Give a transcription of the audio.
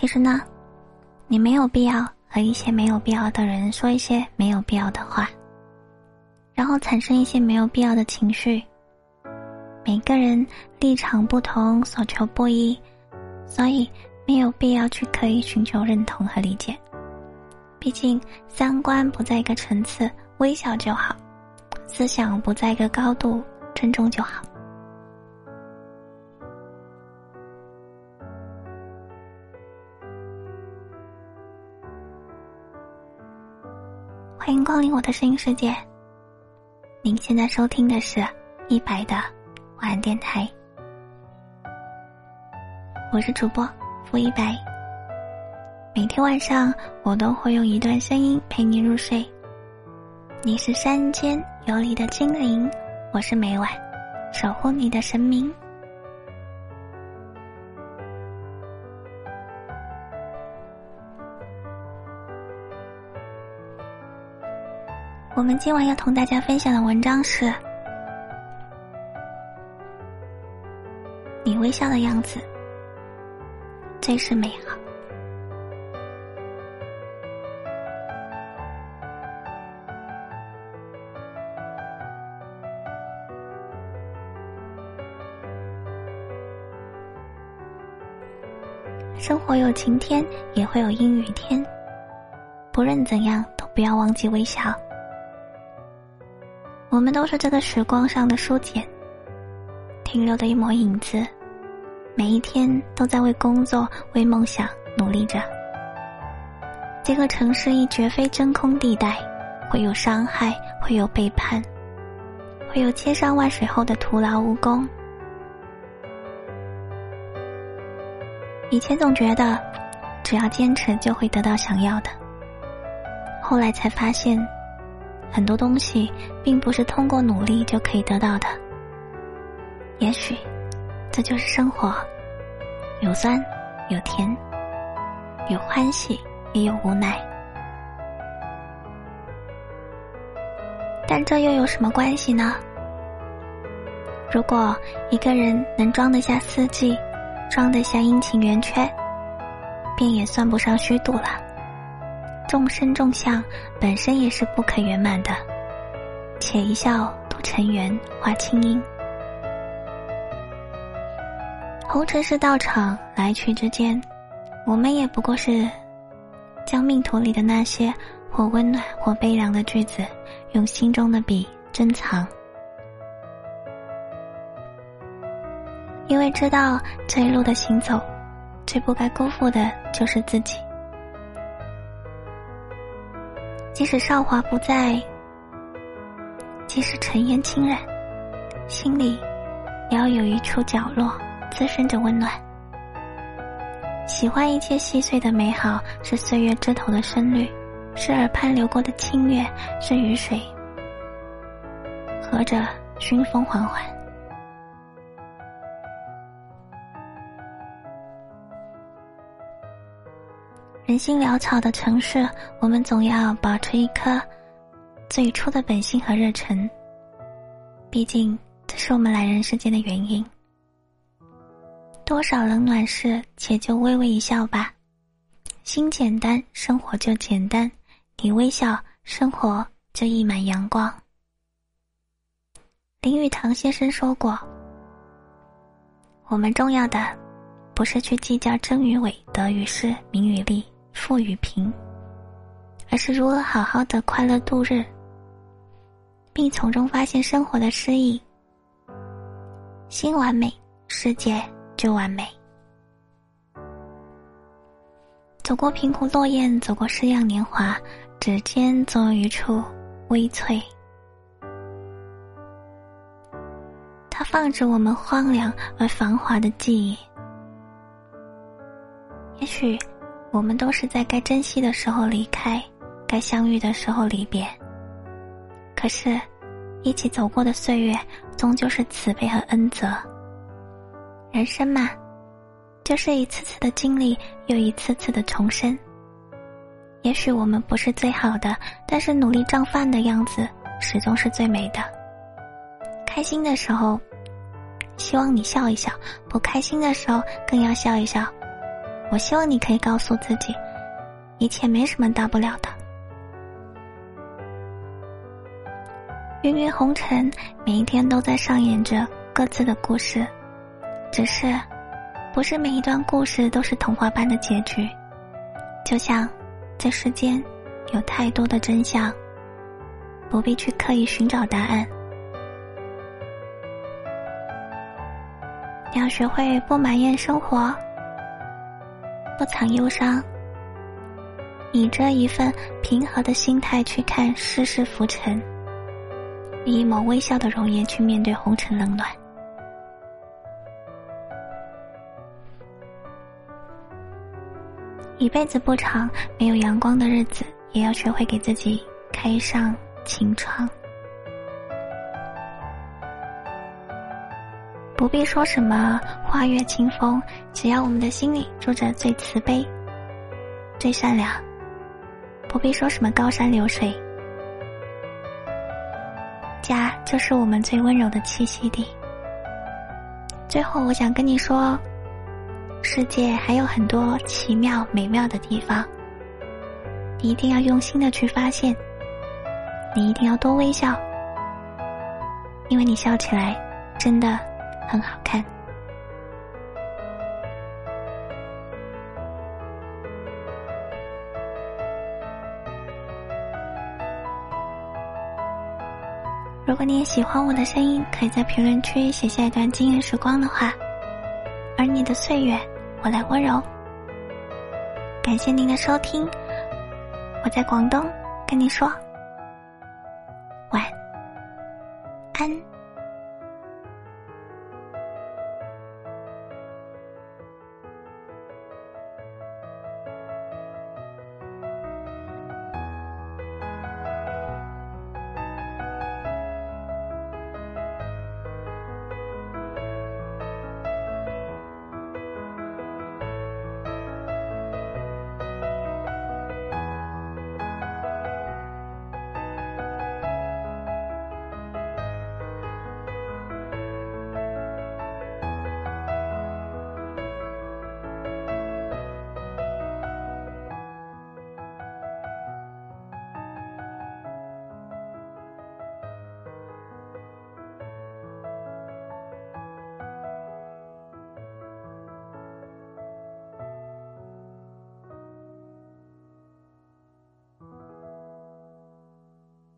其实呢，你没有必要和一些没有必要的人说一些没有必要的话，然后产生一些没有必要的情绪。每个人立场不同，所求不一，所以没有必要去刻意寻求认同和理解。毕竟三观不在一个层次，微笑就好；思想不在一个高度，尊重就好。欢迎光临我的声音世界。您现在收听的是一百的晚安电台，我是主播付一白。每天晚上，我都会用一段声音陪你入睡。你是山间游离的精灵，我是每晚守护你的神明。我们今晚要同大家分享的文章是：你微笑的样子最是美好。生活有晴天，也会有阴雨天。不论怎样，都不要忘记微笑。我们都是这个时光上的书简，停留的一抹影子。每一天都在为工作、为梦想努力着。这个城市亦绝非真空地带，会有伤害，会有背叛，会有千山万水后的徒劳无功。以前总觉得，只要坚持就会得到想要的。后来才发现，很多东西并不是通过努力就可以得到的。也许，这就是生活，有酸，有甜，有欢喜，也有无奈。但这又有什么关系呢？如果一个人能装得下四季，装得下阴晴圆缺，便也算不上虚度了。众生众相本身也是不可圆满的，且一笑都成缘，化清音。红尘是道场，来去之间，我们也不过是将命途里的那些或温暖或悲凉的句子，用心中的笔珍藏。因为知道这一路的行走，最不该辜负的就是自己。即使韶华不在，即使尘烟侵染，心里也要有一处角落滋生着温暖。喜欢一切细碎的美好，是岁月枝头的深绿，是耳畔流过的清月，是雨水和着熏风缓缓。人心潦草的城市，我们总要保持一颗最初的本心和热忱。毕竟，这是我们来人世间的原因。多少冷暖事，且就微微一笑吧。心简单，生活就简单；你微笑，生活就溢满阳光。林语堂先生说过：“我们重要的，不是去计较真与伪、得与失、名与利。”富与贫，而是如何好好的快乐度日，并从中发现生活的诗意。心完美，世界就完美。走过平湖落雁，走过诗样年华，指尖总有一处微翠。它放着我们荒凉而繁华的记忆。也许。我们都是在该珍惜的时候离开，该相遇的时候离别。可是，一起走过的岁月，终究是慈悲和恩泽。人生嘛，就是一次次的经历，又一次次的重生。也许我们不是最好的，但是努力胀饭的样子，始终是最美的。开心的时候，希望你笑一笑；不开心的时候，更要笑一笑。我希望你可以告诉自己，一切没什么大不了的。芸芸红尘，每一天都在上演着各自的故事，只是，不是每一段故事都是童话般的结局。就像，这世间，有太多的真相，不必去刻意寻找答案。要学会不埋怨生活。不藏忧伤，以这一份平和的心态去看世事浮沉，以一抹微笑的容颜去面对红尘冷暖。一辈子不长，没有阳光的日子，也要学会给自己开上晴窗。不必说什么花月清风，只要我们的心里住着最慈悲、最善良。不必说什么高山流水，家就是我们最温柔的栖息地。最后，我想跟你说，世界还有很多奇妙美妙的地方，你一定要用心的去发现。你一定要多微笑，因为你笑起来真的。很好看。如果你也喜欢我的声音，可以在评论区写下一段惊艳时光的话。而你的岁月，我来温柔。感谢您的收听，我在广东跟你说。